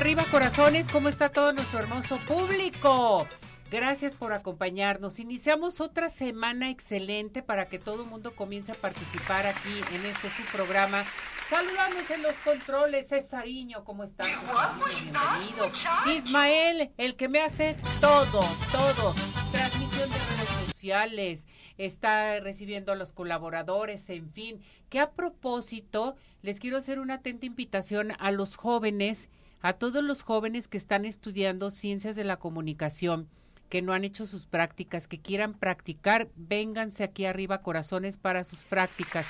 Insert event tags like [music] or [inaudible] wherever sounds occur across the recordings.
arriba corazones, ¿cómo está todo nuestro hermoso público? Gracias por acompañarnos. Iniciamos otra semana excelente para que todo el mundo comience a participar aquí en este su programa. Saludamos en los controles, Cesariño, ¿cómo estás? Bienvenido. Ismael, el que me hace todo, todo. Transmisión de redes sociales, está recibiendo a los colaboradores, en fin, que a propósito les quiero hacer una atenta invitación a los jóvenes, a todos los jóvenes que están estudiando ciencias de la comunicación, que no han hecho sus prácticas, que quieran practicar, vénganse aquí arriba, corazones, para sus prácticas.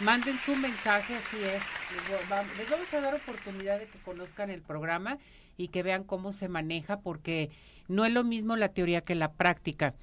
Manden su mensaje, así es. Les vamos a dar oportunidad de que conozcan el programa y que vean cómo se maneja, porque no es lo mismo la teoría que la práctica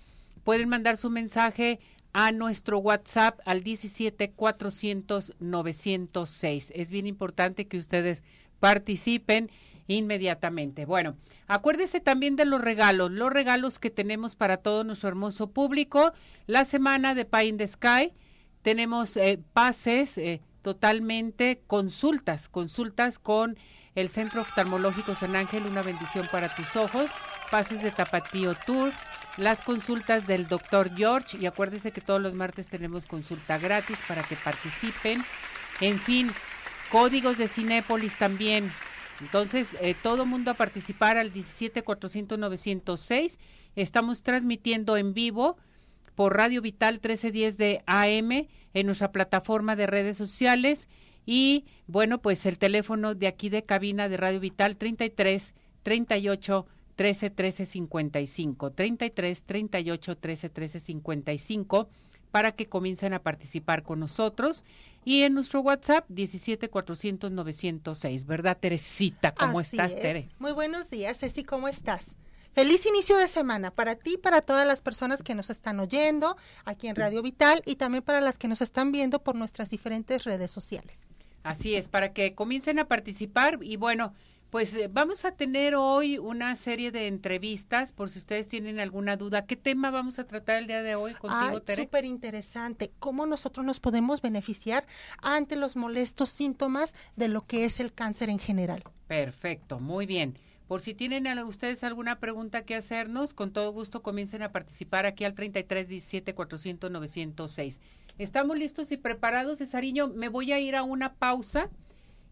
pueden mandar su mensaje a nuestro WhatsApp al 17 400 906. Es bien importante que ustedes participen inmediatamente. Bueno, acuérdese también de los regalos, los regalos que tenemos para todo nuestro hermoso público. La semana de Pie in the Sky tenemos eh, pases eh, totalmente, consultas, consultas con el Centro Oftalmológico San Ángel, una bendición para tus ojos, pases de Tapatío Tour, las consultas del doctor George y acuérdese que todos los martes tenemos consulta gratis para que participen. En fin, códigos de Cinépolis también. Entonces, eh, todo mundo a participar al 17 400 906. Estamos transmitiendo en vivo por Radio Vital 1310 de AM en nuestra plataforma de redes sociales. Y bueno, pues el teléfono de aquí de cabina de Radio Vital 33 38 13 13 55 33 38 13 13 55 para que comiencen a participar con nosotros y en nuestro WhatsApp 17 400 906, ¿verdad Teresita? ¿Cómo estás, Tere? Muy buenos días, Ceci, ¿cómo estás? Feliz inicio de semana para ti y para todas las personas que nos están oyendo aquí en Radio Vital y también para las que nos están viendo por nuestras diferentes redes sociales. Así es, para que comiencen a participar y bueno, pues eh, vamos a tener hoy una serie de entrevistas, por si ustedes tienen alguna duda. ¿Qué tema vamos a tratar el día de hoy contigo, Tere? Súper interesante. ¿Cómo nosotros nos podemos beneficiar ante los molestos síntomas de lo que es el cáncer en general? Perfecto, muy bien. Por si tienen ustedes alguna pregunta que hacernos, con todo gusto comiencen a participar aquí al 33 17 400 906. Estamos listos y preparados, Cesariño. Me voy a ir a una pausa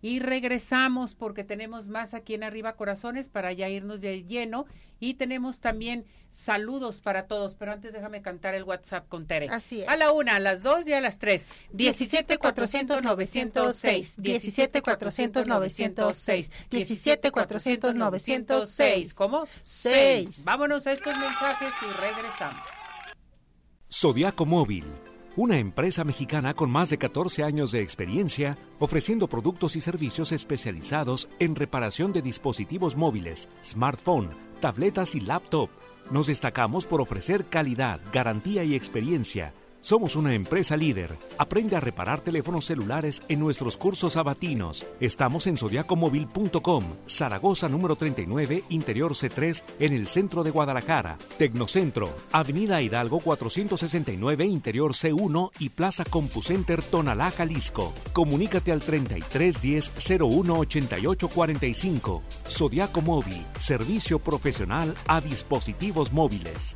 y regresamos porque tenemos más aquí en Arriba Corazones para ya irnos de lleno y tenemos también saludos para todos, pero antes déjame cantar el WhatsApp con Tere. Así es. A la una, a las dos y a las tres. 17 400 906, 17 400 906, 17 400 906. ¿Cómo? Seis. Vámonos a estos mensajes y regresamos. Zodiaco Móvil una empresa mexicana con más de 14 años de experiencia ofreciendo productos y servicios especializados en reparación de dispositivos móviles, smartphone, tabletas y laptop. Nos destacamos por ofrecer calidad, garantía y experiencia somos una empresa líder. Aprende a reparar teléfonos celulares en nuestros cursos sabatinos. Estamos en zodiacomóvil.com, Zaragoza número 39, Interior C3, en el centro de Guadalajara. Tecnocentro, Avenida Hidalgo 469, Interior C1 y Plaza CompuCenter Tonalá, Jalisco. Comunícate al 3310 01 88 45. Zodiaco Móvil, servicio profesional a dispositivos móviles.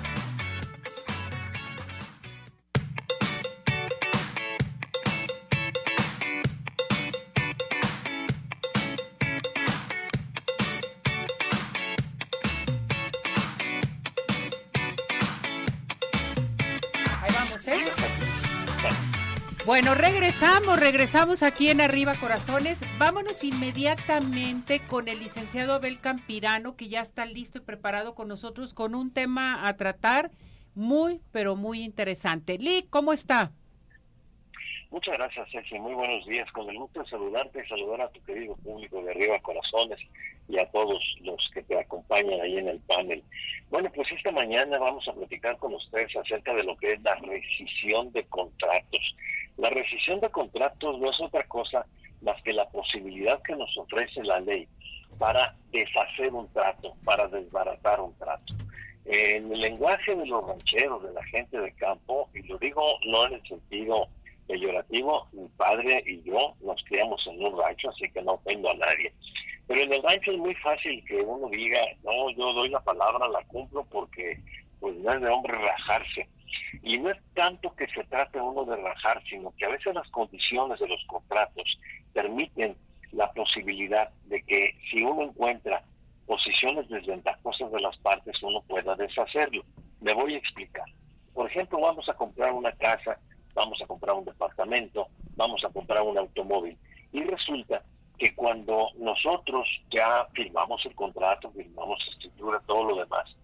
Bueno, regresamos, regresamos aquí en Arriba Corazones. Vámonos inmediatamente con el licenciado Abel Campirano, que ya está listo y preparado con nosotros con un tema a tratar muy, pero muy interesante. Lee, ¿cómo está? Muchas gracias, Ceci. Muy buenos días. Con el gusto de saludarte y saludar a tu querido público de Arriba Corazones y a todos los que te acompañan ahí en el panel. Bueno, pues esta mañana vamos a platicar con ustedes acerca de lo que es la rescisión de contratos. La rescisión de contratos no es otra cosa más que la posibilidad que nos ofrece la ley para deshacer un trato, para desbaratar un trato. En el lenguaje de los rancheros, de la gente de campo, y lo digo no en el sentido peyorativo, mi padre y yo nos criamos en un rancho, así que no ofendo a nadie. Pero en el rancho es muy fácil que uno diga, no, yo doy la palabra, la cumplo porque pues no es de hombre rajarse. Y no es tanto que se trate uno de rajar, sino que a veces las condiciones de los contratos permiten la posibilidad de que si uno encuentra posiciones desventajosas de las partes, uno pueda deshacerlo. Me voy a explicar. Por ejemplo, vamos a comprar una casa, vamos a comprar un departamento, vamos a comprar un automóvil. Y resulta que cuando nosotros ya firmamos el contrato, firmamos escritura, todo lo demás,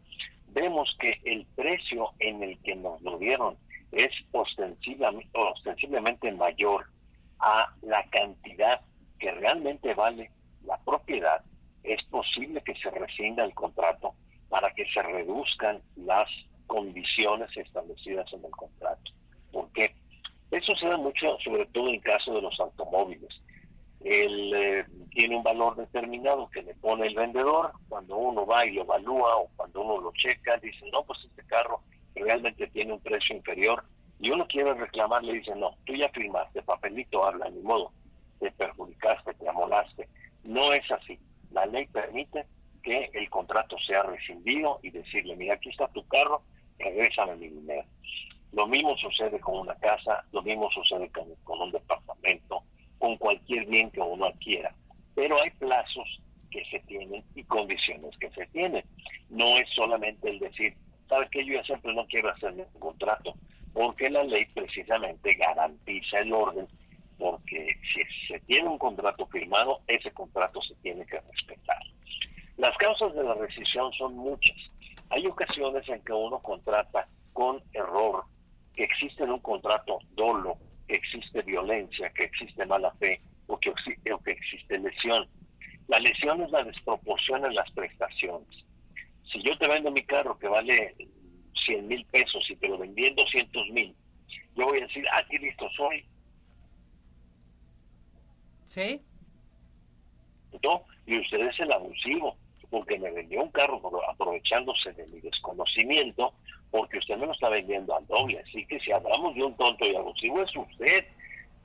vemos que el precio en el que nos lo dieron es ostensiblemente, mayor a la cantidad que realmente vale la propiedad, es posible que se rescinda el contrato para que se reduzcan las condiciones establecidas en el contrato. ¿Por qué? Eso se da mucho, sobre todo en caso de los automóviles. Él eh, tiene un valor determinado que le pone el vendedor, cuando uno va y lo evalúa o cuando uno lo checa, dice, no, pues este carro realmente tiene un precio inferior y uno quiere reclamar, le dice, no, tú ya firmaste, papelito habla, ni modo, te perjudicaste, te amolaste. No es así. La ley permite que el contrato sea rescindido y decirle, mira, aquí está tu carro, regrésame mi dinero. Lo mismo sucede con una casa, lo mismo sucede con un departamento, con cualquier bien que uno adquiera. Pero hay plazos que se tienen y condiciones que se tienen. No es solamente el decir, ¿sabes qué? Yo ya siempre no quiero hacer ningún contrato, porque la ley precisamente garantiza el orden, porque si se tiene un contrato firmado, ese contrato se tiene que respetar. Las causas de la rescisión son muchas. Hay ocasiones en que uno contrata con error, que existe en un contrato dolo, que existe violencia, que existe mala fe o que, o que existe lesión. La lesión es la desproporción en las prestaciones. Si yo te vendo mi carro que vale 100 mil pesos y te lo vendí en 200 mil, yo voy a decir, ah, qué listo soy. ¿Sí? ¿no? Y usted es el abusivo, porque me vendió un carro aprovechándose de mi desconocimiento, porque usted me lo está vendiendo al doble. Así que si hablamos de un tonto y abusivo es usted.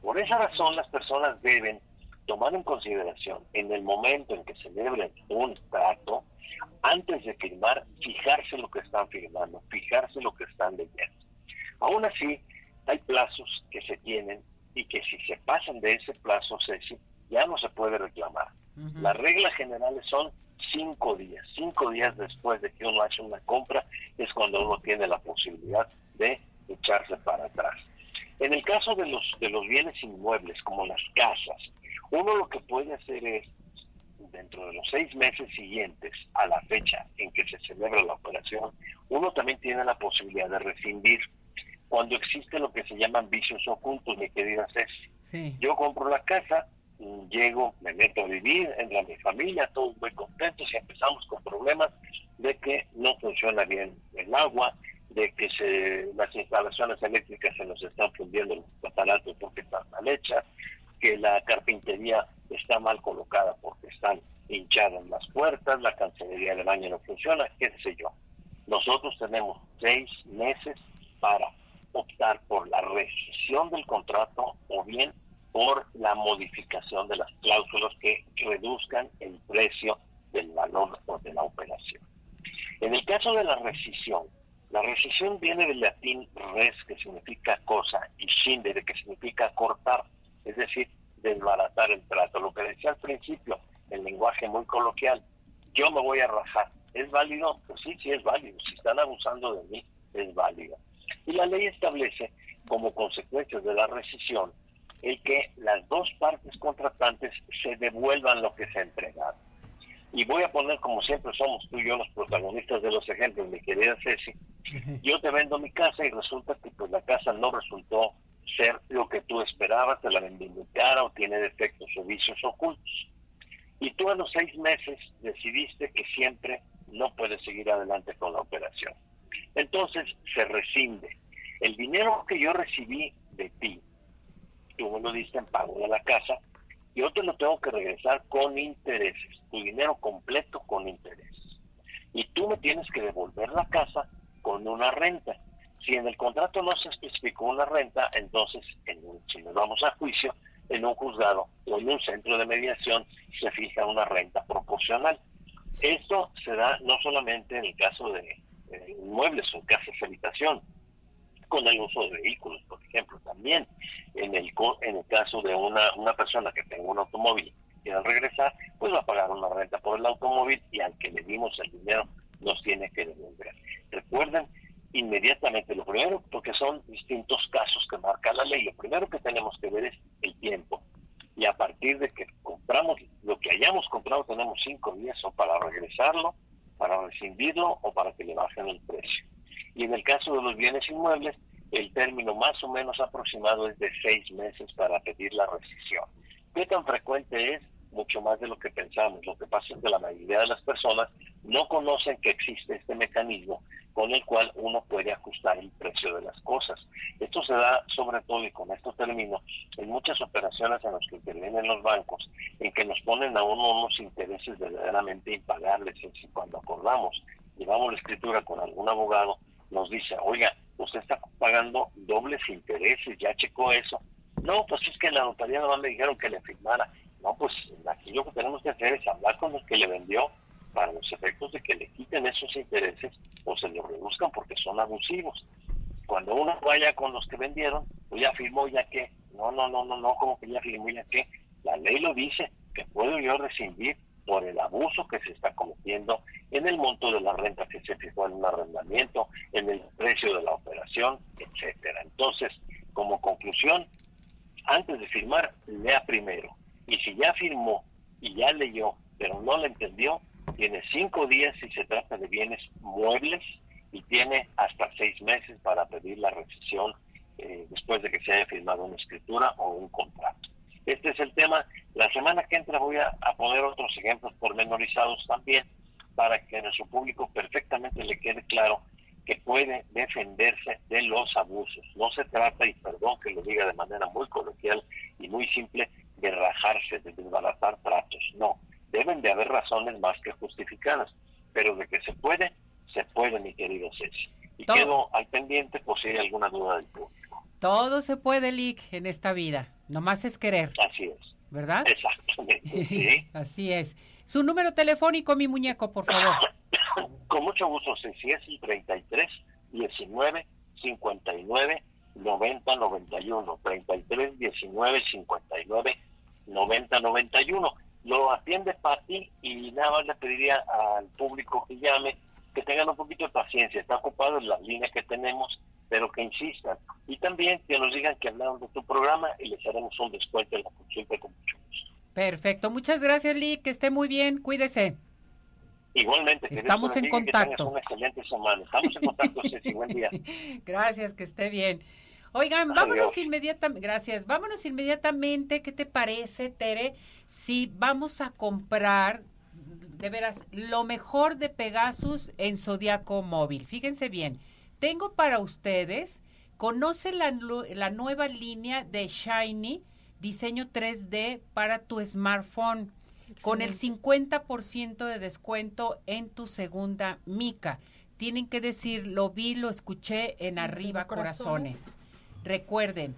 Por esa razón las personas deben tomar en consideración en el momento en que celebren un trato, antes de firmar, fijarse lo que están firmando, fijarse lo que están leyendo. Aún así, hay plazos que se tienen y que si se pasan de ese plazo, Ceci, ya no se puede reclamar. Las reglas generales son cinco días. Cinco días después de que uno hace una compra es cuando uno tiene la posibilidad de echarse para atrás. En el caso de los, de los bienes inmuebles, como las casas, uno lo que puede hacer es, dentro de los seis meses siguientes a la fecha en que se celebra la operación, uno también tiene la posibilidad de rescindir cuando existe lo que se llaman vicios ocultos, mi querida Ceci. Yo compro la casa, llego, me meto a vivir, entra mi familia, todos muy contentos y empezamos con problemas de que no funciona bien el agua, de que se, las instalaciones eléctricas se nos están fundiendo los aparatos porque están mal hechas, que la carpintería está mal colocada porque están hinchadas las puertas, la cancelería del baño no funciona, qué sé yo. Nosotros tenemos seis meses para optar por la rescisión del contrato o bien por la modificación de las cláusulas que reduzcan el precio del valor o de la operación. En el caso de la rescisión, la rescisión viene del latín res, que significa cosa, y scindere, que significa cortar, es decir, desbaratar el trato. Lo que decía al principio, el lenguaje muy coloquial, yo me voy a rajar. ¿Es válido? Pues sí, sí es válido. Si están abusando de mí, es válido. Y la ley establece, como consecuencia de la rescisión, el que las dos partes contratantes se devuelvan lo que se ha entregado. Y voy a poner, como siempre somos tú y yo los protagonistas de los ejemplos, mi querida Ceci. Yo te vendo mi casa y resulta que pues la casa no resultó ser lo que tú esperabas, te la vendí muy cara o tiene defectos o vicios ocultos. Y tú a los seis meses decidiste que siempre no puedes seguir adelante con la operación. Entonces se rescinde. El dinero que yo recibí de ti, tú me lo diste en pago de la casa, yo te lo tengo que regresar con intereses, tu dinero completo con intereses. Y tú me tienes que devolver la casa con una renta. Si en el contrato no se especificó una renta, entonces en si nos vamos a juicio, en un juzgado o en un centro de mediación se fija una renta proporcional. Esto se da no solamente en el caso de inmuebles o casas habitación, con el uso de vehículos, por ejemplo, también en el en el caso de una, una persona que tenga un automóvil y al regresar, pues va a pagar una renta por el automóvil y al que le dimos el dinero nos tiene que devolver. Recuerden inmediatamente lo primero, porque son distintos casos que marca la ley, lo primero que tenemos que ver es el tiempo. Y a partir de que compramos lo que hayamos comprado, tenemos cinco días o para regresarlo para rescindirlo o para que le bajen el precio. Y en el caso de los bienes inmuebles, el término más o menos aproximado es de seis meses para pedir la rescisión. ¿Qué tan frecuente es? Mucho más de lo que pensamos. Lo que pasa es que la mayoría de las personas no conocen que existe este mecanismo con el cual uno puede ajustar el precio de las cosas. Esto se da sobre todo, y con esto termino, en muchas operaciones en las que intervienen los bancos, en que nos ponen a uno unos intereses verdaderamente impagables. Y cuando acordamos, llevamos la escritura con algún abogado, nos dice, oiga, usted está pagando dobles intereses, ya checó eso. No, pues es que la notaría no me dijeron que le firmara. No, pues aquí lo que tenemos que hacer es hablar con los que le vendió para los efectos de que le quiten esos intereses o se los reduzcan porque son abusivos. Cuando uno vaya con los que vendieron, pues ya firmó ya que, no, no, no, no, no, como que ya firmó ya que, la ley lo dice, que puedo yo rescindir por el abuso que se está cometiendo en el monto de la renta que se fijó en un arrendamiento, en el precio de la operación, etcétera. Entonces, como conclusión, antes de firmar, lea primero. Y si ya firmó y ya leyó, pero no le entendió, tiene cinco días si se trata de bienes muebles y tiene hasta seis meses para pedir la rescisión eh, después de que se haya firmado una escritura o un contrato. Este es el tema. La semana que entra voy a, poner otros ejemplos pormenorizados también para que a su público perfectamente le quede claro que puede defenderse de los abusos. No se trata, y perdón que lo diga de manera muy coloquial y muy simple, de rajarse, de desbaratar tratos. No, deben de haber razones más que justificadas, pero de que se puede, se puede, mi querido Ceci. Y quedo al pendiente por si hay alguna duda del público. Todo se puede, Lick, en esta vida. Nomás es querer. Así es. ¿Verdad? Exactamente. [laughs] Sí. Así es. Su número telefónico, mi muñeco, por favor. [coughs] Con mucho gusto, si es el 33 19 59 90 91. 33 19 59 90 91. Lo atiende Pati y nada más le pediría al público que llame que tengan un poquito de paciencia. Está ocupado en las líneas que tenemos, pero que insistan. Y también que nos digan que hablaron de tu programa y les haremos un descuento en la consulta con mucho gusto. Perfecto. Muchas gracias, Lee. Que esté muy bien. Cuídese. Igualmente. Estamos en contacto. una excelente semana. Estamos en contacto, [laughs] Ceci. Buen día. Gracias, que esté bien. Oigan, vámonos inmediatamente, gracias, vámonos inmediatamente, ¿qué te parece, Tere? Si vamos a comprar, de veras, lo mejor de Pegasus en Zodiaco Móvil. Fíjense bien, tengo para ustedes, conoce la, la nueva línea de Shiny, diseño 3D para tu smartphone, con el 50% de descuento en tu segunda mica. Tienen que decir, lo vi, lo escuché en arriba, corazones. Recuerden,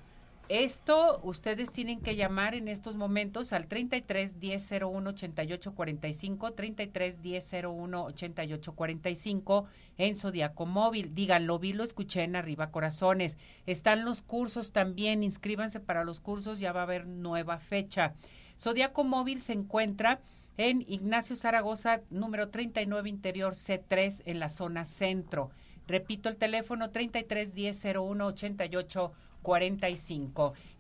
esto ustedes tienen que llamar en estos momentos al 33 10 01 88 45, 33 10 01 88 45 en Zodiaco Móvil. Digan, lo vi, lo escuché en Arriba Corazones. Están los cursos también, inscríbanse para los cursos, ya va a haber nueva fecha. Zodiaco Móvil se encuentra en Ignacio Zaragoza, número 39 Interior C3 en la zona centro. Repito el teléfono 33 10 01 88 45.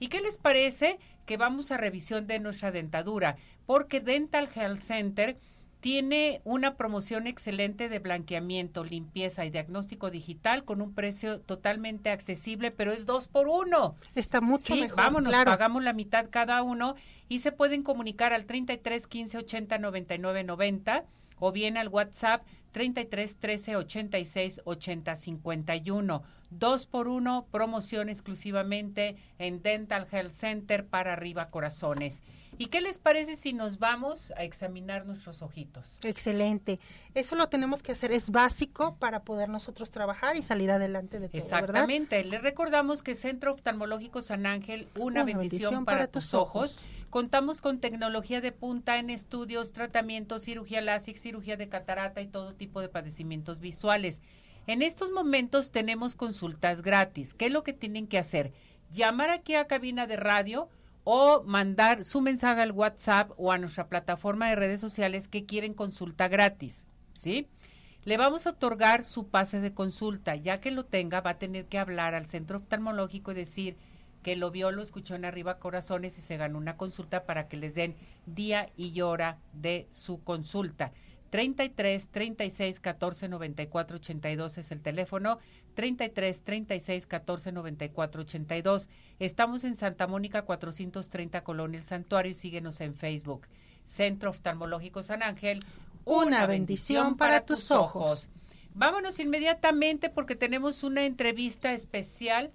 ¿Y qué les parece que vamos a revisión de nuestra dentadura? Porque Dental Health Center tiene una promoción excelente de blanqueamiento, limpieza y diagnóstico digital con un precio totalmente accesible, pero es dos por uno. Está mucho sí, mejor. Vámonos, pagamos la mitad cada uno y se pueden comunicar al 33 15 80 99 90 o bien al WhatsApp 33 13 86 80 51. Dos por uno, promoción exclusivamente en Dental Health Center para arriba corazones. ¿Y qué les parece si nos vamos a examinar nuestros ojitos? Excelente. Eso lo tenemos que hacer, es básico para poder nosotros trabajar y salir adelante de todo. Exactamente. Les recordamos que Centro Oftalmológico San Ángel, una, bendición, para, tus ojos. Contamos con tecnología de punta en estudios, tratamientos, cirugía láser, cirugía de catarata y todo tipo de padecimientos visuales. En estos momentos tenemos consultas gratis. ¿Qué es lo que tienen que hacer? Llamar aquí a cabina de radio o mandar su mensaje al WhatsApp o a nuestra plataforma de redes sociales que quieren consulta gratis, ¿sí? Le vamos a otorgar su pase de consulta. Ya que lo tenga, va a tener que hablar al centro oftalmológico y decir que lo vio, lo escuchó en Arriba Corazones y se ganó una consulta para que les den día y hora de su consulta. 33 36 14 94 82 es el teléfono. 33 36 14 94 82. Estamos en Santa Mónica 430 Colonia El Santuario y síguenos en Facebook. Centro Oftalmológico San Ángel. Una, bendición, para, tus ojos. Vámonos inmediatamente porque tenemos una entrevista especial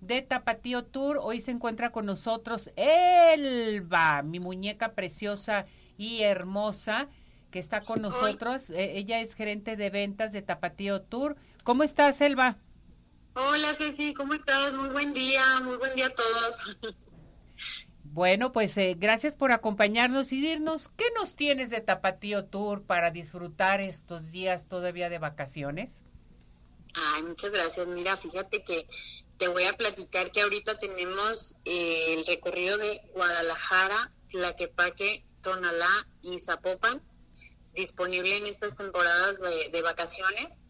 de Tapatío Tour. Hoy se encuentra con nosotros Elba, mi muñeca preciosa y hermosa que está con nosotros. Eh, ella es gerente de ventas de Tapatío Tour. ¿Cómo estás, Elba? Hola, Ceci, ¿cómo estás? Muy buen día, muy buen día a todos. Bueno, pues eh, gracias por acompañarnos y dirnos qué nos tienes de Tapatío Tour para disfrutar estos días todavía de vacaciones. Ay, muchas gracias. Mira, fíjate que te voy a platicar que ahorita tenemos eh, el recorrido de Guadalajara, Tlaquepaque, Tonalá y Zapopan disponible en estas temporadas de, vacaciones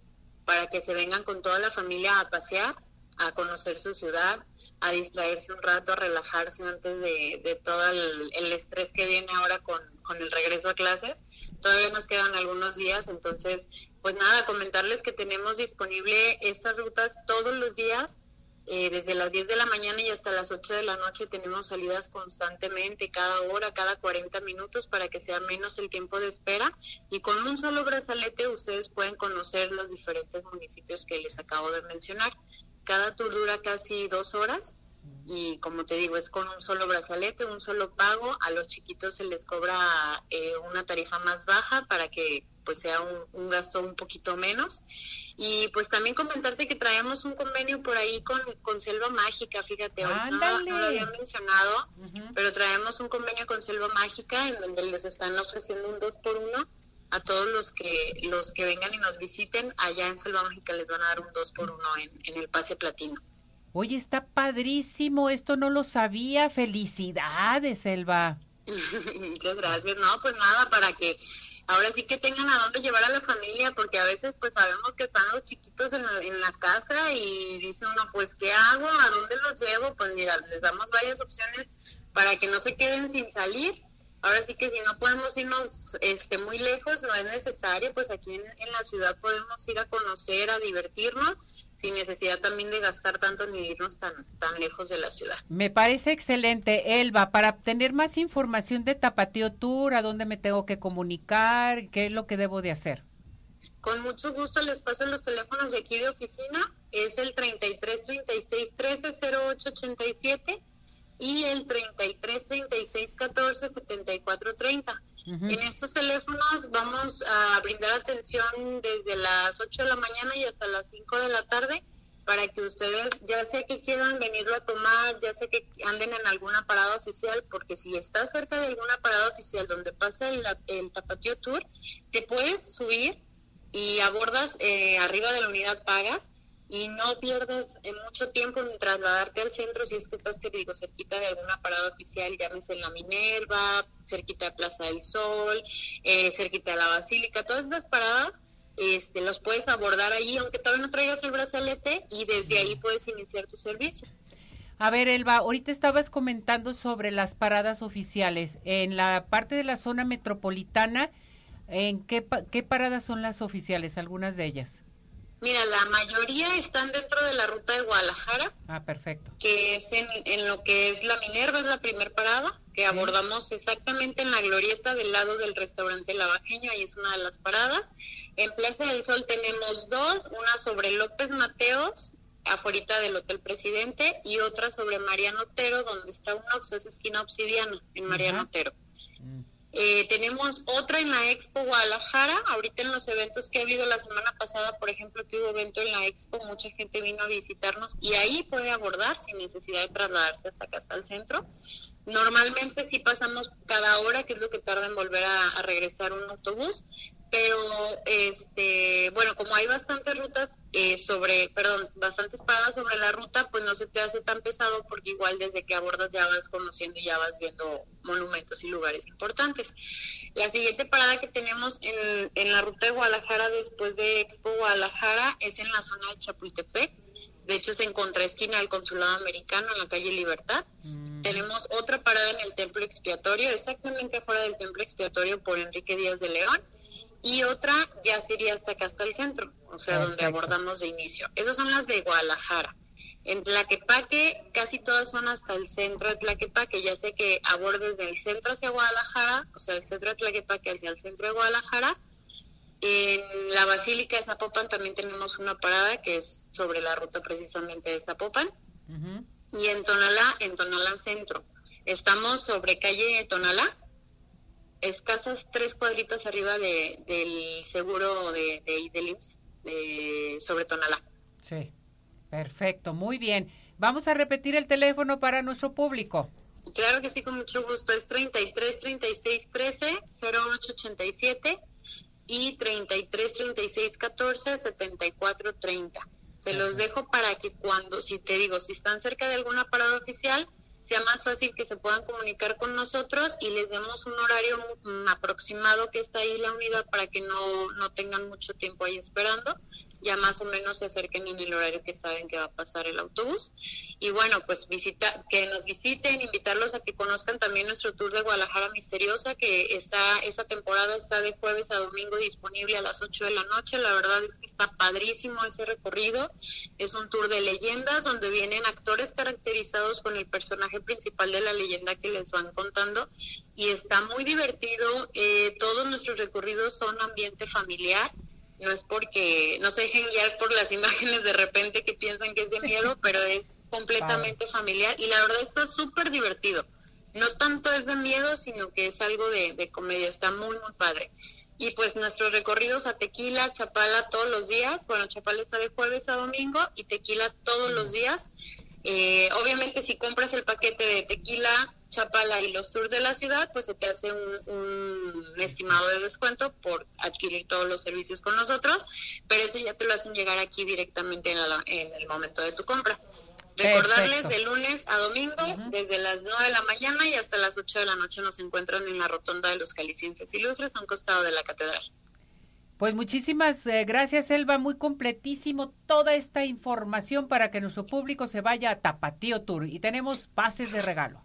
para que se vengan con toda la familia a pasear, a conocer su ciudad, a distraerse un rato, a relajarse antes de, todo el, estrés que viene ahora con, con el regreso a clases. Todavía nos quedan algunos días, entonces, pues nada, comentarles que tenemos disponible estas rutas todos los días eh, desde las 10 de la mañana y hasta las 8 de la noche tenemos salidas constantemente, cada hora, cada 40 minutos, para que sea menos el tiempo de espera. Y con un solo brazalete ustedes pueden conocer los diferentes municipios que les acabo de mencionar. Cada tour dura casi dos horas y como te digo, es con un solo brazalete, un solo pago. A los chiquitos se les cobra eh, una tarifa más baja para que pues sea un, un gasto un poquito menos. Y pues también comentarte que traemos un convenio por ahí con, con Selva Mágica, fíjate, ahorita no, no lo había mencionado, pero traemos un convenio con Selva Mágica en donde les están ofreciendo un 2 por 1 a todos los que los que vengan y nos visiten allá en Selva Mágica les van a dar un 2 por 1 en, en el pase platino. Oye, está padrísimo, esto no lo sabía. Felicidades, Selva. [laughs] Muchas gracias. No, pues nada, para que ahora sí que tengan a dónde llevar a la familia, porque a veces pues sabemos que están los chiquitos en la, en la casa y dice uno, pues ¿qué hago? ¿A dónde los llevo? Pues mira, les damos varias opciones para que no se queden sin salir. Ahora sí que si no podemos irnos este, muy lejos, no es necesario, pues aquí en la ciudad podemos ir a conocer, a divertirnos sin necesidad también de gastar tanto ni irnos tan, tan lejos de la ciudad. Me parece excelente, Elba. Para obtener más información de Tapatío Tour, ¿a dónde me tengo que comunicar? ¿Qué es lo que debo de hacer? Con mucho gusto les paso los teléfonos de aquí de oficina. Es el 33 36 13 08 87 y el 33 36 14 74 30. En estos teléfonos vamos a brindar atención desde las 8 de la mañana y hasta las 5 de la tarde para que ustedes, ya sea que quieran venirlo a tomar, ya sea que anden en alguna parada oficial, porque si estás cerca de alguna parada oficial donde pasa el, el Tapatío Tour, te puedes subir y abordas eh, arriba de la unidad pagas y no pierdas eh, mucho tiempo en trasladarte al centro si es que estás, te digo, cerquita de alguna parada oficial, llámese en la Minerva, cerquita de Plaza del Sol, eh, cerquita de la Basílica, todas esas paradas este, los puedes abordar ahí, aunque todavía no traigas el brazalete, y desde ahí puedes iniciar tu servicio. A ver, Elba, ahorita estabas comentando sobre las paradas oficiales. En la parte de la zona metropolitana, ¿en qué, qué paradas son las oficiales? Algunas de ellas. Mira, la mayoría están dentro de la ruta de Guadalajara, Ah, perfecto. que es en, en lo que es la Minerva, es la primer parada, que abordamos exactamente en la glorieta del lado del restaurante Lavajeño, ahí es una de las paradas. En Plaza del Sol tenemos dos, una sobre López Mateos, afuera del Hotel Presidente, y otra sobre Mariano Otero, donde está un Oxxo, es esquina obsidiana, en Mariano. Otero. Eh, tenemos otra en la Expo Guadalajara. Ahorita en los eventos que ha habido la semana pasada, por ejemplo, que hubo evento en la Expo, mucha gente vino a visitarnos y ahí puede abordar sin necesidad de trasladarse hasta acá, hasta el centro. Normalmente sí pasamos cada hora, que es lo que tarda en volver a, a regresar un autobús, pero este bueno como hay bastantes rutas eh, sobre perdón bastantes paradas sobre la ruta pues no se te hace tan pesado porque igual desde que abordas ya vas conociendo y ya vas viendo monumentos y lugares importantes. La siguiente parada que tenemos en, en la ruta de Guadalajara después de Expo Guadalajara es en la zona de Chapultepec. De hecho es en contraesquina del consulado americano en la calle Libertad. Tenemos otra parada en el templo expiatorio exactamente afuera del templo expiatorio por Enrique Díaz de León y otra ya sería hasta acá, hasta el centro, o sea, donde abordamos de inicio. Esas son las de Guadalajara. En Tlaquepaque, casi todas son hasta el centro de Tlaquepaque, ya sé que abordes del centro hacia Guadalajara, o sea, del centro de Tlaquepaque hacia el centro de Guadalajara. En la Basílica de Zapopan también tenemos una parada que es sobre la ruta precisamente de Zapopan. Y en Tonalá, en Tonalá Centro. Estamos sobre calle Tonalá, escasas tres cuadritas arriba de, del seguro de, de, del IMSS, de, sobre Tonalá. Sí. Perfecto, muy bien. Vamos a repetir el teléfono para nuestro público. Claro que sí, con mucho gusto. Es 33 36 13 08 87 y 33 36 14 74 30. Se los dejo para que cuando, si te digo, si están cerca de alguna parada oficial, sea más fácil que se puedan comunicar con nosotros y les demos un horario aproximado que está ahí la unidad para que no, no tengan mucho tiempo ahí esperando. Ya más o menos se acerquen en el horario que saben que va a pasar el autobús. Y bueno, pues visita, que nos visiten, invitarlos a que conozcan también nuestro tour de Guadalajara Misteriosa, que está, esta temporada está de jueves a domingo disponible a las 8 de la noche. La verdad es que está padrísimo ese recorrido. Es un tour de leyendas donde vienen actores caracterizados con el personaje principal de la leyenda que les van contando y está muy divertido. Eh, todos nuestros recorridos son ambiente familiar. No es porque no se dejen guiar por las imágenes de repente que piensan que es de miedo, [laughs] pero es completamente familiar y la verdad está súper divertido. No tanto es de miedo, sino que es algo de, de comedia. Está muy, muy padre. Y pues nuestros recorridos a Tequila, Chapala todos los días. Bueno, Chapala está de jueves a domingo y Tequila todos los días. Eh, obviamente si compras el paquete de Tequila, Chapala y los tours de la ciudad, pues se te hace un, estimado de descuento por adquirir todos los servicios con nosotros, pero eso ya te lo hacen llegar aquí directamente en, en el momento de tu compra. Recordarles de lunes a domingo, desde las 9 de la mañana y hasta las 8 de la noche nos encuentran en la rotonda de los Calicienses Ilustres, a un costado de la catedral. Pues muchísimas eh, gracias, Elba. Muy completísimo toda esta información para que nuestro público se vaya a Tapatío Tour. Y tenemos pases de regalo.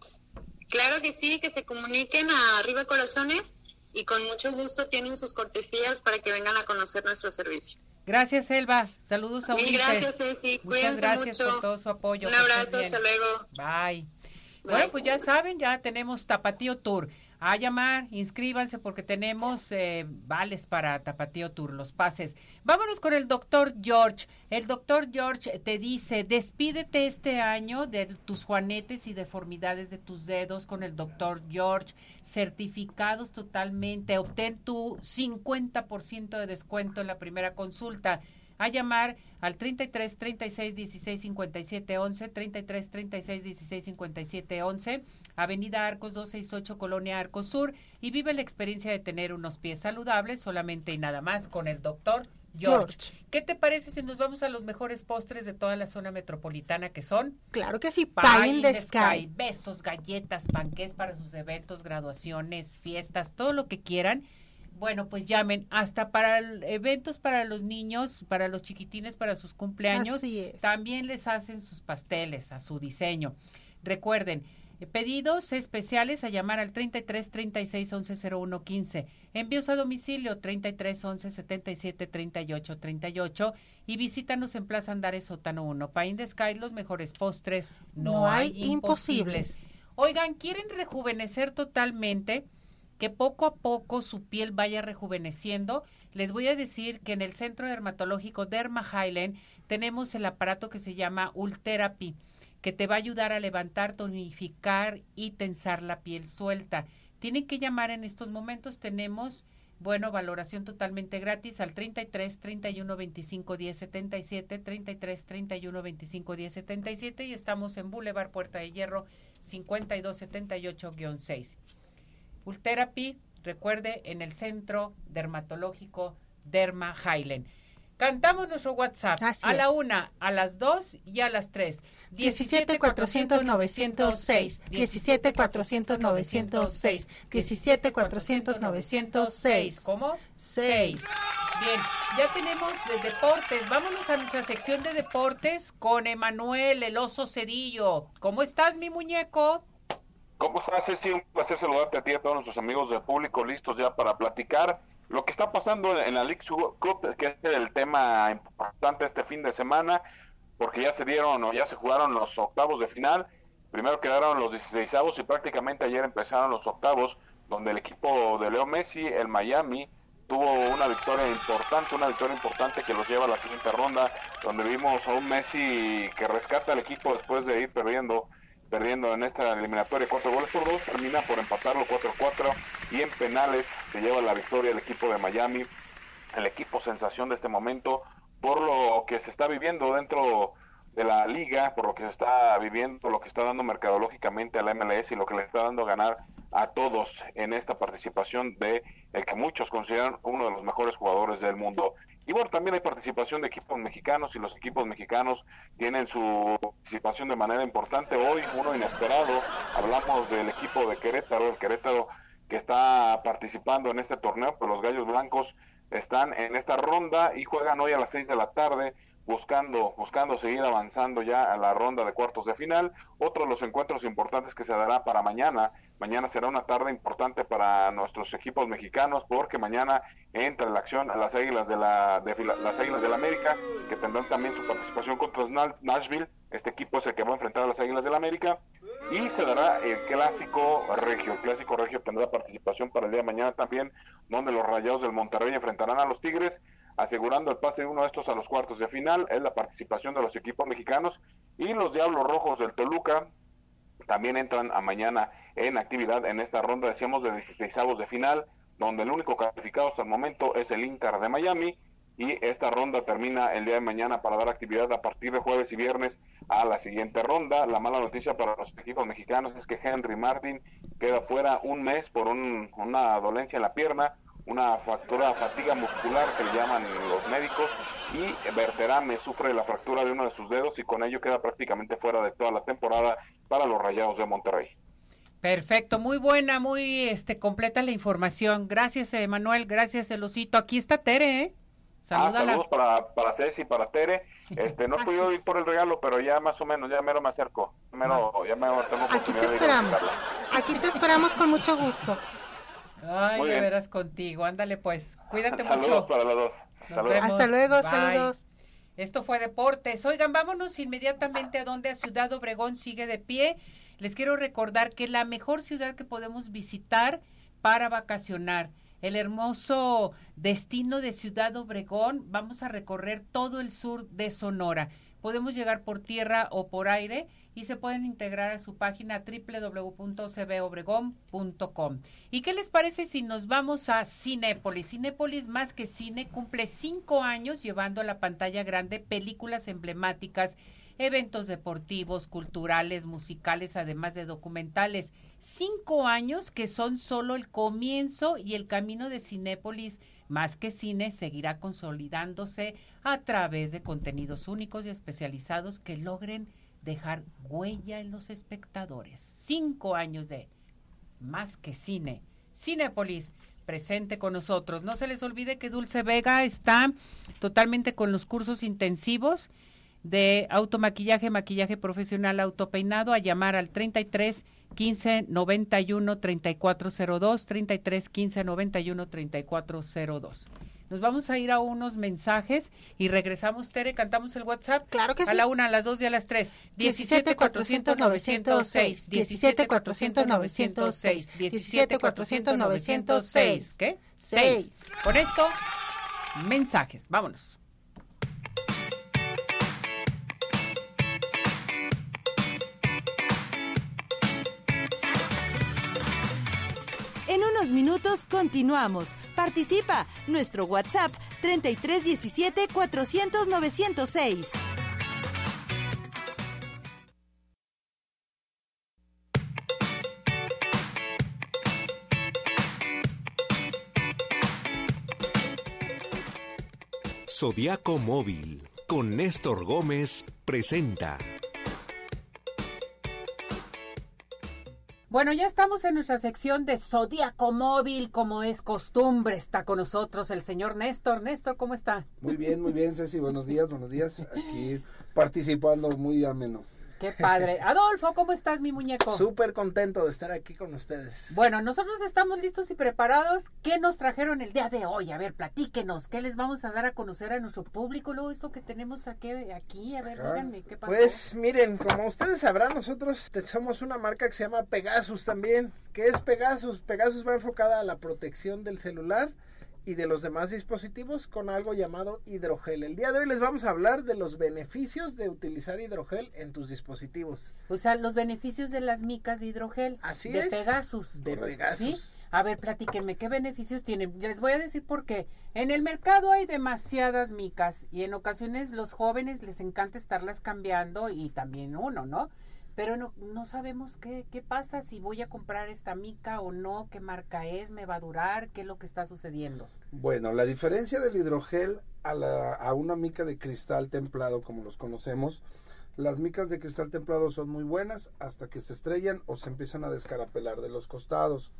Claro que sí, que se comuniquen a Arriba Corazones y con mucho gusto tienen sus cortesías para que vengan a conocer nuestro servicio. Gracias, Elba. Saludos a Ulises. gracias, Ceci. Muchas gracias por todo su apoyo. Un abrazo, hasta luego. Bye. Bueno, pues ya saben, ya tenemos Tapatío Tour a llamar, inscríbanse porque tenemos eh, vales para Tapatío Tour, los pases. Vámonos con el doctor George. El doctor George te dice, despídete este año de tus juanetes y deformidades de tus dedos con el doctor George, certificados totalmente. Obtén tu 50% de descuento en la primera consulta a llamar al 33 36 16 57 11, 33 36 16 57 11, Avenida Arcos 268, Colonia Arcos Sur, y vive la experiencia de tener unos pies saludables solamente y nada más con el doctor George. ¿Qué te parece si nos vamos a los mejores postres de toda la zona metropolitana que son? Claro que sí, Pie, the sky. Besos, galletas, panqués para sus eventos, graduaciones, fiestas, todo lo que quieran bueno, pues llamen hasta para eventos para los niños, para los chiquitines, para sus cumpleaños. También les hacen sus pasteles a su diseño. Recuerden, eh, pedidos especiales a llamar al 33 36 11 01 15. Envíos a domicilio 33 11 77 38 38 y visítanos en Plaza Andares Sótano 1. Pain de Sky, los mejores postres. No, hay imposibles. Oigan, ¿quieren rejuvenecer totalmente? Que poco a poco su piel vaya rejuveneciendo. Les voy a decir que en el Centro Dermatológico Derma Highland tenemos el aparato que se llama Ultherapy, que te va a ayudar a levantar, tonificar y tensar la piel suelta. Tienen que llamar en estos momentos. Tenemos, bueno, valoración totalmente gratis al 33 31 25 10 77, 33 31 25 10 77 y estamos en Boulevard Puerta de Hierro 52 78-6. Ultherapy, recuerde, en el Centro Dermatológico Derma Highland. Cantamos nuestro WhatsApp a la una, a las dos y a las tres. 17 400 906 17 400 906 17 400 906 ¿Cómo? 6. Bien, ya tenemos de deportes. Vámonos a nuestra sección de deportes con Emanuel, el oso cedillo. ¿Cómo estás, mi muñeco? ¿Cómo estás, Ceci? Un placer saludarte a ti y a todos nuestros amigos del público listos ya para platicar lo que está pasando en la League Cup, que es el tema importante este fin de semana, porque ya se dieron o ya se jugaron los octavos de final. Primero quedaron los 16 y prácticamente ayer empezaron los octavos, donde el equipo de Leo Messi, el Miami, tuvo una victoria importante, una victoria importante que los lleva a la siguiente ronda, donde vimos a un Messi que rescata al equipo después de ir perdiendo perdiendo en esta eliminatoria cuatro goles por dos, termina por empatarlo 4-4 y en penales se lleva la victoria el equipo de Miami, el equipo sensación de este momento, por lo que se está viviendo dentro de la liga, por lo que se está viviendo, lo que está dando mercadológicamente a la MLS y lo que le está dando ganar a todos en esta participación de el que muchos consideran uno de los mejores jugadores del mundo. Y bueno, también hay participación de equipos mexicanos y los equipos mexicanos tienen su participación de manera importante. Hoy, uno inesperado, hablamos del equipo de Querétaro, el Querétaro que está participando en este torneo, pero los Gallos Blancos están en esta ronda y juegan hoy a las seis de la tarde buscando, buscando seguir avanzando ya a la ronda de cuartos de final. Otro de los encuentros importantes que se dará para mañana. Mañana será una tarde importante para nuestros equipos mexicanos porque mañana entra en la acción las Águilas de la de, las Águilas del América que tendrán también su participación contra Nashville. Este equipo es el que va a enfrentar a las Águilas del la América y se dará el clásico regio. El clásico regio tendrá participación para el día de mañana también, donde los Rayados del Monterrey enfrentarán a los Tigres asegurando el pase de uno de estos a los cuartos de final, es la participación de los equipos mexicanos y los Diablos Rojos del Toluca también entran a mañana en actividad en esta ronda, decíamos, de 16 de final, donde el único calificado hasta el momento es el Inter de Miami y esta ronda termina el día de mañana para dar actividad a partir de jueves y viernes a la siguiente ronda. La mala noticia para los equipos mexicanos es que Henry Martin queda fuera un mes por una dolencia en la pierna, una fractura fatiga muscular que le llaman los médicos y Berterame sufre la fractura de uno de sus dedos y con ello queda prácticamente fuera de toda la temporada para los Rayados de Monterrey. Perfecto, muy buena, muy este completa la información. Gracias, Emanuel, gracias, Elosito. Aquí está Tere, ¿eh? Ah, saludos para, para Ceci, para Tere. Este, no fui yo ir por el regalo, pero ya más o menos, ya mero me acerco. Mero, ya me tengo Aquí te esperamos. Aquí te esperamos con mucho gusto. Ay, de veras contigo. Ándale pues. Cuídate mucho. Saludos para los dos. Hasta luego, saludos. Esto fue Deportes. Oigan, vámonos inmediatamente a donde a Ciudad Obregón sigue de pie. Les quiero recordar que la mejor ciudad que podemos visitar para vacacionar el hermoso destino de Ciudad Obregón. Vamos a recorrer todo el sur de Sonora. Podemos llegar por tierra o por aire y se pueden integrar a su página www.cbobregón.com. ¿Y qué les parece si nos vamos a Cinépolis? Cinépolis más que cine cumple cinco años llevando a la pantalla grande películas emblemáticas, eventos deportivos, culturales, musicales, además de documentales cinco años que son solo el comienzo y el camino de Cinépolis más que cine seguirá consolidándose a través de contenidos únicos y especializados que logren dejar huella en los espectadores. Cinco años de más que cine. Cinépolis presente con nosotros. No se les olvide que Dulce Vega está totalmente con los cursos intensivos de automaquillaje, maquillaje profesional, autopeinado, a llamar al 33 15 91 3402, 33 15 91 3402. Nos vamos a ir a unos mensajes y regresamos, Tere, cantamos el WhatsApp. Claro que sí. A la una, a las dos y a las tres. 17 400 906, 17 400 906, 17 400 906. ¿Qué? 6. Con esto, mensajes. Vámonos. Unos minutos continuamos. Participa. Nuestro WhatsApp 3317 400 906. Zodiaco Móvil con Néstor Gómez presenta. Bueno, ya estamos en nuestra sección de Zodíaco Móvil, como es costumbre. Está con nosotros el señor Néstor. Néstor, ¿cómo está? Muy bien, muy bien, Ceci. Buenos días, buenos días. Aquí participando muy ameno. Qué padre. [laughs] Adolfo, ¿cómo estás, mi muñeco? Súper contento de estar aquí con ustedes. Bueno, nosotros estamos listos y preparados. ¿Qué nos trajeron el día de hoy? A ver, platíquenos. ¿Qué les vamos a dar a conocer a nuestro público? Luego, esto que tenemos aquí, aquí a ver, díganme, ¿qué pasó? Pues miren, como ustedes sabrán, nosotros somos una marca que se llama Pegasus también. ¿Qué es Pegasus? Pegasus va enfocada a la protección del celular y de los demás dispositivos con algo llamado hidrogel. El día de hoy les vamos a hablar de los beneficios de utilizar hidrogel en tus dispositivos. O sea, los beneficios de las micas de hidrogel. Así de es. Pegasus. De Pegasus. ¿Sí? A ver, platíquenme, ¿qué beneficios tienen? Les voy a decir por qué. En el mercado hay demasiadas micas y en ocasiones los jóvenes les encanta estarlas cambiando y también uno, ¿no? Pero no, no sabemos qué, qué pasa si voy a comprar esta mica o no, qué marca es, me va a durar, qué es lo que está sucediendo. Bueno, la diferencia del hidrogel a, la, a una mica de cristal templado, como los conocemos, las micas de cristal templado son muy buenas hasta que se estrellan o se empiezan a descarapelar de los costados.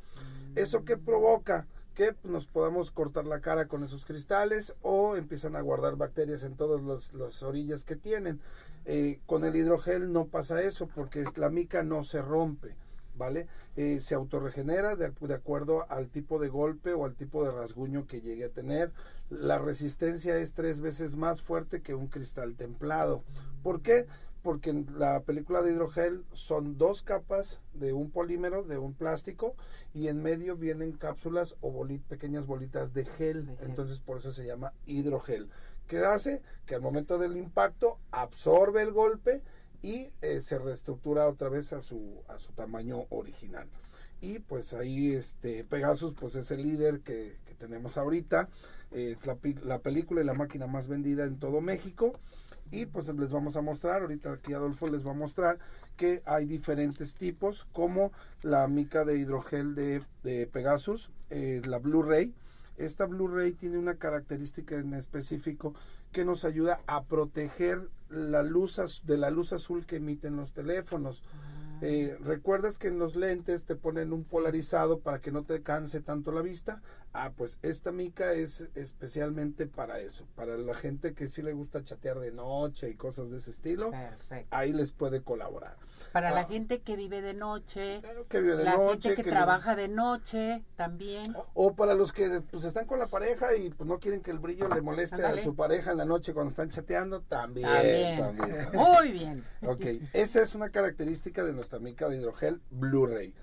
¿Eso qué provoca? Que nos podamos cortar la cara con esos cristales o empiezan a guardar bacterias en todas las orillas que tienen. Eh, con el hidrogel no pasa eso porque la mica no se rompe, ¿vale? Eh, se autorregenera de, de acuerdo al tipo de golpe o al tipo de rasguño que llegue a tener. La resistencia es tres veces más fuerte que un cristal templado. ¿Por qué? Porque en la película de hidrogel son dos capas de un polímero, de un plástico, y en medio vienen cápsulas o pequeñas bolitas de gel. Entonces por eso se llama hidrogel. ¿Qué hace? Que al momento del impacto absorbe el golpe y eh, se reestructura otra vez a su, a su tamaño original. y pues ahí este Pegasus pues es el líder que, que tenemos ahorita, es la, la película y la máquina más vendida en todo México y pues les vamos a mostrar, ahorita aquí Adolfo les va a mostrar que hay diferentes tipos como la mica de hidrogel de, de Pegasus, eh, la Blu-ray, esta Blu-ray tiene una característica en específico que nos ayuda a proteger la luz de la luz azul que emiten los teléfonos. Eh, ¿Recuerdas que en los lentes te ponen un polarizado para que no te canse tanto la vista? Ah, pues esta mica es especialmente para eso, para la gente que sí le gusta chatear de noche y cosas de ese estilo. Perfecto. Ahí les puede colaborar. Para Ah. la gente que vive de noche, que vive de la noche, gente que, que les- trabaja de noche también. O para los que pues están con la pareja y pues no quieren que el brillo le moleste a su pareja en la noche cuando están chateando, también. También. también. Muy bien. Ok, esa es una característica de nuestra mica de hidrogel Blu-ray.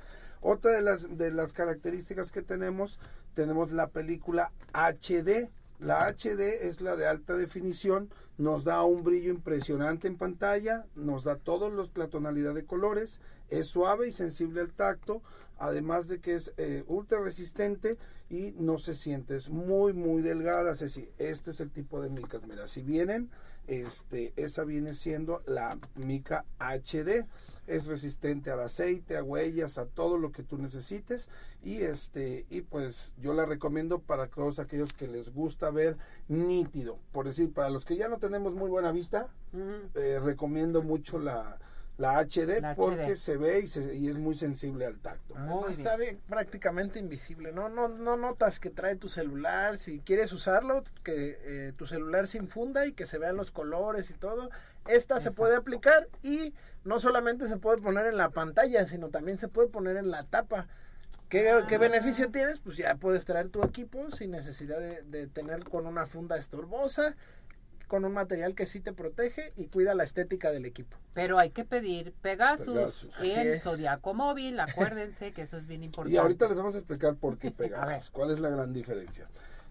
Otra de las, de las características que tenemos, tenemos la película HD. La HD es la de alta definición, nos da un brillo impresionante en pantalla, nos da toda la tonalidad de colores, es suave y sensible al tacto, además de que es eh, ultra resistente y no se siente, es muy muy delgada, decir, este es el tipo de micas, mira, si vienen, este, esa viene siendo la mica HD, es resistente al aceite, a huellas, a todo lo que tú necesites y este y pues yo la recomiendo para todos aquellos que les gusta ver nítido, por decir, para los que ya no tenemos muy buena vista, eh, recomiendo mucho la la HD La porque HD. se ve y, se- y es muy sensible al tacto. Además, está bien, prácticamente invisible. No, no, no notas que trae tu celular. Si quieres usarlo, que eh, tu celular se infunda y que se vean los colores y todo. Esta se puede aplicar y no solamente se puede poner en la pantalla, sino también se puede poner en la tapa. ¿Qué, qué beneficio tienes? Pues ya puedes traer tu equipo sin necesidad de, de tener con una funda estorbosa, con un material que sí te protege y cuida la estética del equipo. Pero hay que pedir Pegasus, Pegasus. En. Zodiaco Móvil, acuérdense que eso es bien [laughs] importante. Y ahorita les vamos a explicar por qué [laughs] Pegasus, cuál es la gran diferencia.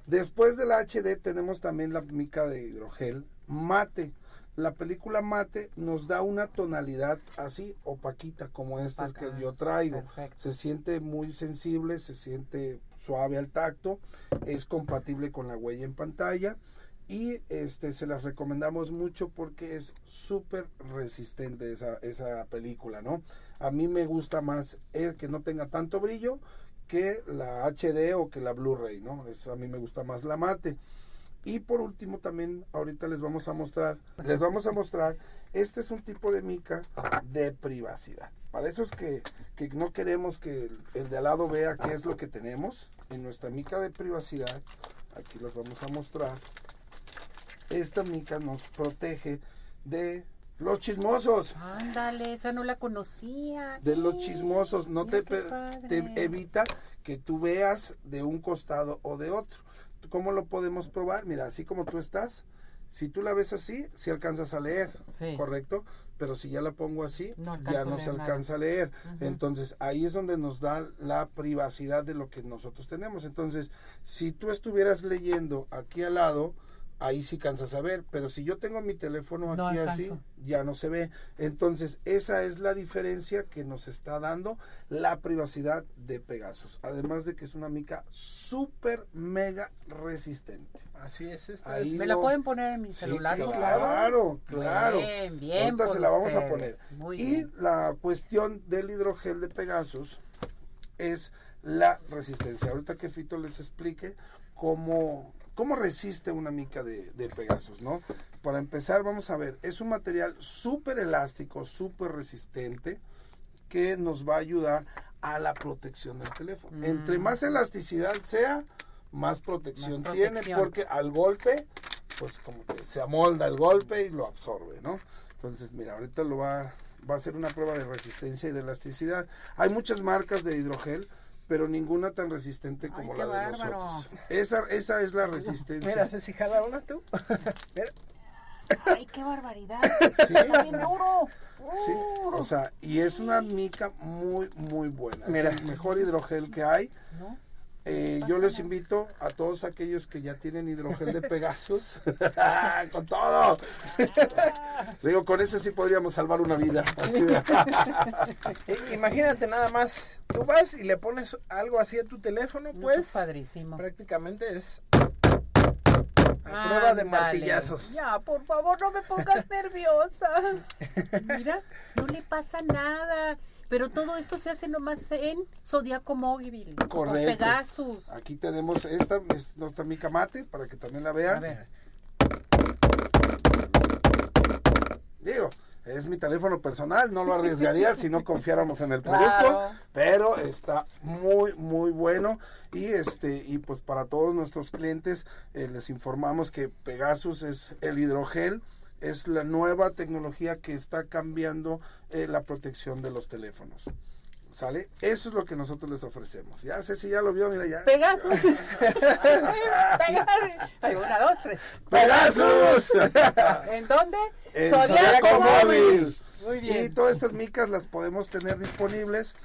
Después de la HD tenemos también la mica de hidrogel mate. La película mate nos da una tonalidad así opaquita como esta es que yo traigo. Se siente muy sensible, se siente suave al tacto, es compatible con la huella en pantalla y este se las recomendamos mucho porque es súper resistente esa, esa película, ¿no? A mí me gusta más el que no tenga tanto brillo que la HD o que la Blu-ray, ¿no? Es, a mí me gusta más la mate. Y por último también ahorita les vamos a mostrar, les vamos a mostrar, este es un tipo de mica de privacidad. Para esos que, que no queremos que el, el de al lado vea qué es lo que tenemos, en nuestra mica de privacidad, aquí los vamos a mostrar, esta mica nos protege de los chismosos. Ándale, esa no la conocía. De los chismosos, no te evita que tú veas de un costado o de otro. ¿Cómo lo podemos probar? Mira, así como tú estás, si tú la ves así, si alcanzas a leer, Sí. ¿correcto? Pero si ya la pongo así, No ya no se alcanza a leer. Entonces, ahí es donde nos da la privacidad de lo que nosotros tenemos. Entonces, si tú estuvieras leyendo aquí al lado, ahí sí cansas a ver, pero si yo tengo mi teléfono No aquí así, ya no se ve. Entonces, esa es la diferencia que nos está dando la privacidad de Pegasus. Además de que es una mica súper mega resistente. Así es. Esta Ahí ¿Me la pueden poner en mi celular? claro, favor? claro. Bien, bien. Ahorita por se la vamos a poner. Muy y bien. la cuestión del hidrogel de Pegasus es la resistencia. Ahorita que Fito les explique cómo, cómo resiste una mica de, de Pegasus, ¿no? Para empezar, vamos a ver, es un material súper elástico, súper resistente, que nos va a ayudar a la protección del teléfono. Entre Mm. más elasticidad sea, más protección, Más tiene, porque al golpe, pues como que se amolda el golpe y lo absorbe, ¿no? Entonces, mira, ahorita lo va, va a ser una prueba de resistencia y de elasticidad. Hay muchas marcas de hidrogel, pero ninguna tan resistente como la de bárbaro. nosotros. Esa, esa es la resistencia. Mira, Ceci, jala una tú. [laughs] Mira. Ay, qué barbaridad. Sí. Está bien duro. Sí, o sea, y es una mica muy, muy buena. Mira. Es el mejor hidrogel que hay. ¿No? Eh, yo les invito a todos aquellos que ya tienen hidrogel de Pegasus, [laughs] con todo. [laughs] Digo, con ese sí podríamos salvar una vida. [laughs] Imagínate nada más, tú vas y le pones algo así a tu teléfono, pues. padrísimo. Prácticamente es a prueba de martillazos. Ya, por favor, no me pongas nerviosa. Mira, no le pasa nada. Pero todo esto se hace nomás en Zodiaco Móvil. Correcto. Pegasus. Aquí tenemos esta, es nuestra mica mate, para que también la vean. A ver. Digo, es mi teléfono personal, no lo arriesgaría si no confiáramos en el producto, Claro. pero está muy muy bueno y este y pues para todos nuestros clientes eh, les informamos que Pegasus es el hidrogel es la nueva tecnología que está cambiando eh, la protección de los teléfonos. ¿Sale? Eso es lo que nosotros les ofrecemos. Ya sé si ya lo vio, mira ya. Pegasus. [laughs] Pegasus. Una, dos, tres. ¡Pegasus! [laughs] ¿En dónde? En Zodiaco. Móvil. Muy bien. Y todas estas micas las podemos tener disponibles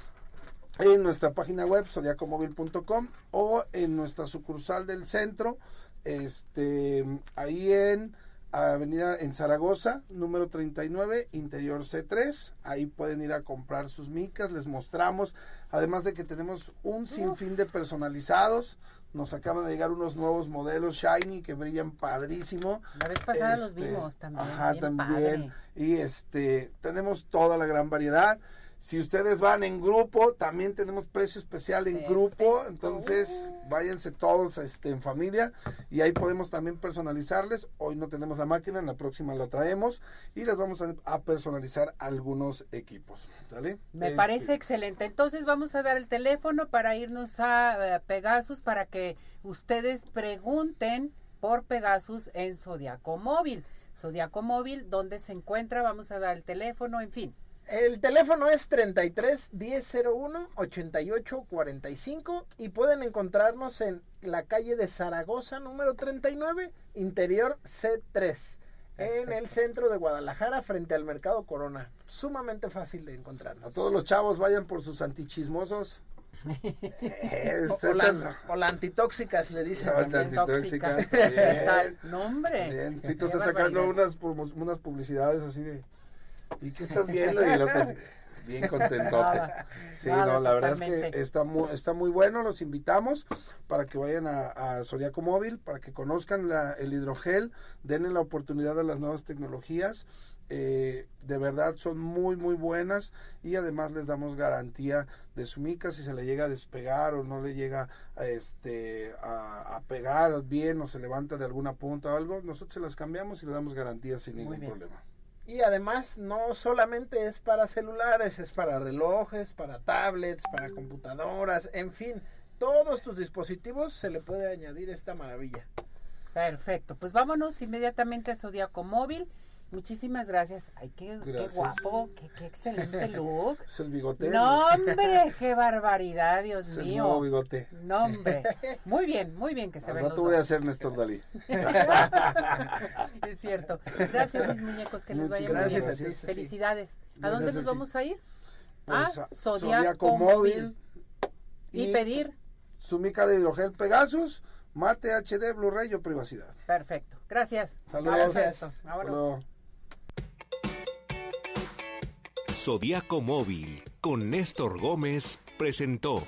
en nuestra página web zodiacomóvil.com o en nuestra sucursal del centro, este ahí en Avenida en Zaragoza, número 39, interior C3. Ahí pueden ir a comprar sus micas, les mostramos, además de que tenemos un sinfín de personalizados. Nos acaban de llegar unos nuevos modelos Shiny que brillan padrísimo. La vez pasada los Este, vimos también. Ajá, también. padre. Y este, tenemos toda la gran variedad. Si ustedes van en grupo, también tenemos precio especial en grupo. Entonces, váyanse todos este, en familia y ahí podemos también personalizarles. Hoy no tenemos la máquina, en la próxima la traemos y les vamos a, a personalizar algunos equipos. ¿Sale? Me Este, parece excelente. Entonces vamos a dar el teléfono para irnos a eh, Pegasus para que ustedes pregunten por Pegasus en Zodiaco Móvil. Zodiaco Móvil, ¿dónde se encuentra? Vamos a dar el teléfono, en fin. El teléfono es 33 1001 88 45 y pueden encontrarnos en la calle de Zaragoza número 39, interior C3, en el centro de Guadalajara frente al Mercado Corona. Sumamente fácil de encontrarnos. A todos los chavos vayan por sus antichismosos. [laughs] Este, o, la, o la antitóxicas le dicen. No, también. antitóxicas, [laughs] ¿Qué también. tal? No, hombre. Bien, Qué Tito está sacando unas, unas publicidades así de. ¿Y qué estás viendo? Y el otro así, bien [laughs] contentote. Nada, Sí, nada, no, la verdad es que está muy, está muy bueno. Los invitamos para que vayan a, a Zodiaco Móvil, para que conozcan la- el hidrogel, denle la oportunidad a las nuevas tecnologías. Eh, de verdad son muy muy buenas y además les damos garantía de su mica si se le llega a despegar o no le llega a, este a, a pegar bien o se levanta de alguna punta o algo nosotros se las cambiamos y le damos garantía sin ningún problema Y además no solamente es para celulares, es para relojes, para tablets, para computadoras, en fin, todos tus dispositivos se le puede añadir esta maravilla. Perfecto, pues vámonos inmediatamente a Zodiaco Móvil. Muchísimas gracias. Ay, qué, qué Gracias. guapo, qué, qué excelente [laughs] look. es el bigote No, hombre, qué barbaridad, Dios es el nuevo mío. bigote No, hombre. Muy bien, muy bien que se ven rato los voy a ser Néstor Dalí [laughs] Es cierto. Gracias, mis muñecos, que les vaya muy bien. gracias. Felicidades. ¿A Gracias, dónde nos vamos a ir? Pues, a Zodiaco, Móvil. Y pedir. su mica de hidrogel Pegasus mate HD Blu-ray o privacidad Perfecto. Gracias. Saludos. A Zodiaco Móvil con Néstor Gómez presentó.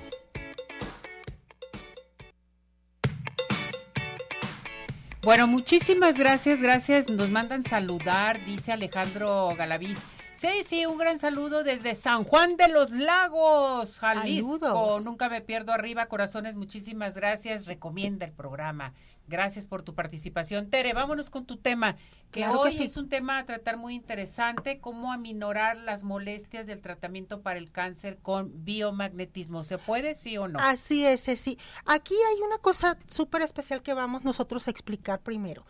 Bueno, muchísimas gracias, gracias. Nos mandan saludar, dice Alejandro Galaviz. Sí, sí, un gran saludo desde San Juan de los Lagos, Jalisco. Saludos. Nunca me pierdo arriba, corazones, muchísimas gracias. Recomienda el programa. Gracias por tu participación. Tere, vámonos con tu tema, que Claro que hoy sí. es un tema a tratar muy interesante, cómo aminorar las molestias del tratamiento para el cáncer con biomagnetismo. ¿Se puede, sí o no? Así es, sí. Aquí hay una cosa súper especial que vamos nosotros a explicar primero.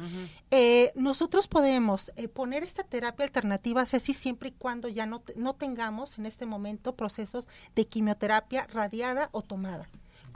Eh, nosotros podemos eh, poner esta terapia alternativa, Ceci, siempre y cuando ya no, no tengamos en este momento procesos de quimioterapia radiada o tomada.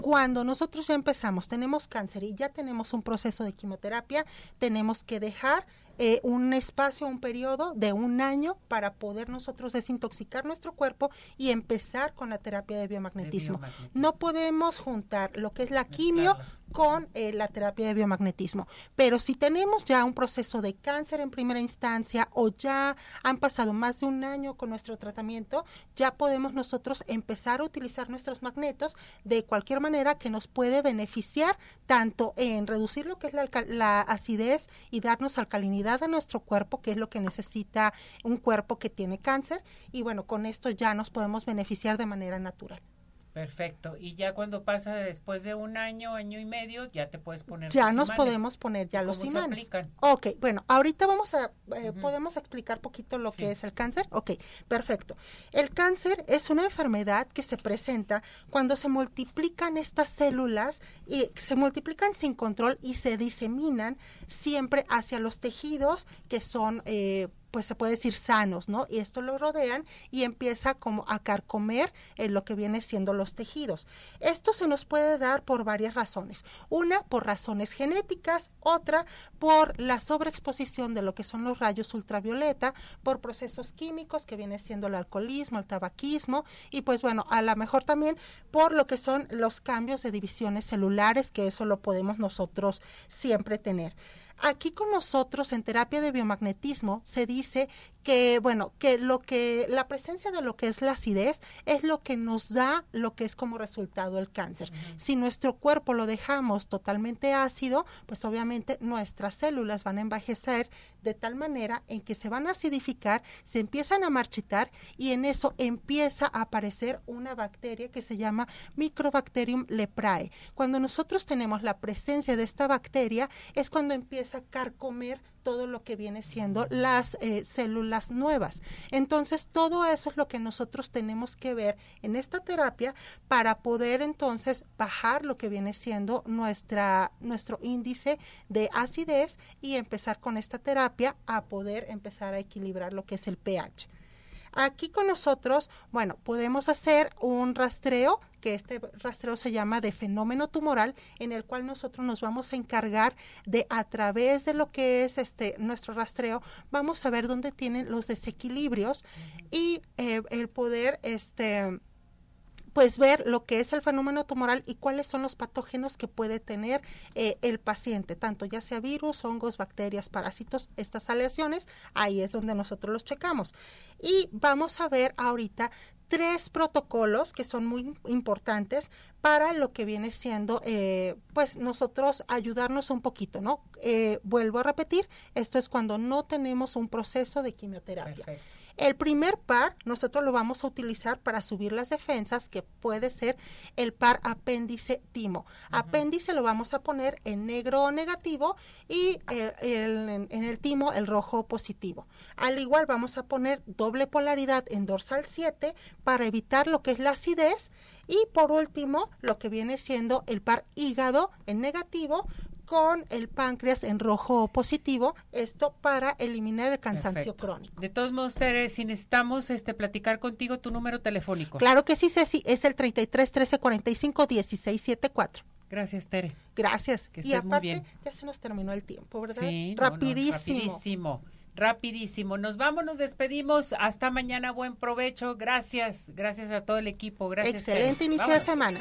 Cuando nosotros ya empezamos, tenemos cáncer y ya tenemos un proceso de quimioterapia, tenemos que dejar eh, un espacio, un periodo de un año para poder nosotros desintoxicar nuestro cuerpo y empezar con la terapia de biomagnetismo. De biomagnetismo. No podemos juntar lo que es la quimio con eh, la terapia de biomagnetismo. Pero si tenemos ya un proceso de cáncer en primera instancia o ya han pasado más de un año con nuestro tratamiento, ya podemos nosotros empezar a utilizar nuestros magnetos de cualquier manera que nos puede beneficiar tanto en reducir lo que es la, acidez y darnos alcalinidad a nuestro cuerpo, que es lo que necesita un cuerpo que tiene cáncer. Y bueno, con esto ya nos podemos beneficiar de manera natural. Perfecto. Y ya cuando pasa después de un año, año y medio, ya te puedes poner ya nos imanes. podemos poner ya los ¿Cómo se imanes. aplican? Ok, bueno, ahorita vamos a, eh, podemos explicar poquito lo Sí. que es el cáncer. Ok, perfecto. El cáncer es una enfermedad que se presenta cuando se multiplican estas células y se multiplican sin control y se diseminan siempre hacia los tejidos que son eh, pues se puede decir sanos, ¿no? Y esto lo rodean y empieza como a carcomer en lo que viene siendo los tejidos. Esto se nos puede dar por varias razones. Una, por razones genéticas, otra, por la sobreexposición de lo que son los rayos ultravioleta, por procesos químicos que viene siendo el alcoholismo, el tabaquismo y pues bueno, a lo mejor también por lo que son los cambios de divisiones celulares, que eso lo podemos nosotros siempre tener. Aquí con nosotros en terapia de biomagnetismo se dice que, bueno, que lo que, la presencia de lo que es la acidez es lo que nos da lo que es como resultado el cáncer. Si nuestro cuerpo lo dejamos totalmente ácido, pues obviamente nuestras células van a envejecer de tal manera en que se van a acidificar, se empiezan a marchitar y en eso empieza a aparecer una bacteria que se llama Microbacterium leprae. Cuando nosotros tenemos la presencia de esta bacteria es cuando empieza a carcomer todo lo que viene siendo las eh, células nuevas. Entonces, todo eso es lo que nosotros tenemos que ver en esta terapia para poder entonces bajar lo que viene siendo nuestra, nuestro índice de acidez y empezar con esta terapia a poder empezar a equilibrar lo que es el pH. Aquí con nosotros, bueno, podemos hacer un rastreo, que este rastreo se llama de fenómeno tumoral, en el cual nosotros nos vamos a encargar de a través de lo que es este nuestro rastreo, vamos a ver dónde tienen los desequilibrios y eh, el poder este pues ver lo que es el fenómeno tumoral y cuáles son los patógenos que puede tener eh, el paciente, tanto ya sea virus, hongos, bacterias, parásitos, estas aleaciones, ahí es donde nosotros los checamos. Y vamos a ver ahorita tres protocolos que son muy importantes para lo que viene siendo, eh, pues nosotros ayudarnos un poquito, ¿no? Eh, vuelvo a repetir, esto es cuando no tenemos un proceso de quimioterapia. El primer par nosotros lo vamos a utilizar para subir las defensas, que puede ser el par apéndice timo. Apéndice lo vamos a poner en negro o negativo y eh, el- en, en el timo el rojo positivo. Al igual vamos a poner doble polaridad en dorsal 7 para evitar lo que es la acidez y por último lo que viene siendo el par hígado en negativo con el páncreas en rojo positivo, esto para eliminar el cansancio Perfecto. crónico. De todos modos, Tere, si necesitamos este, platicar contigo, tu número telefónico. Claro que sí, Ceci, es el 33 13 45 16 74. Gracias, Tere. Gracias. Que y estés muy aparte, bien. ya se nos terminó el tiempo, ¿verdad? Sí, no, no, rapidísimo. rapidísimo. Rapidísimo. Nos vamos, nos despedimos. Hasta mañana. Buen provecho. Gracias. Gracias a todo el equipo. Gracias. Excelente Tere. inicio Vámonos. de semana.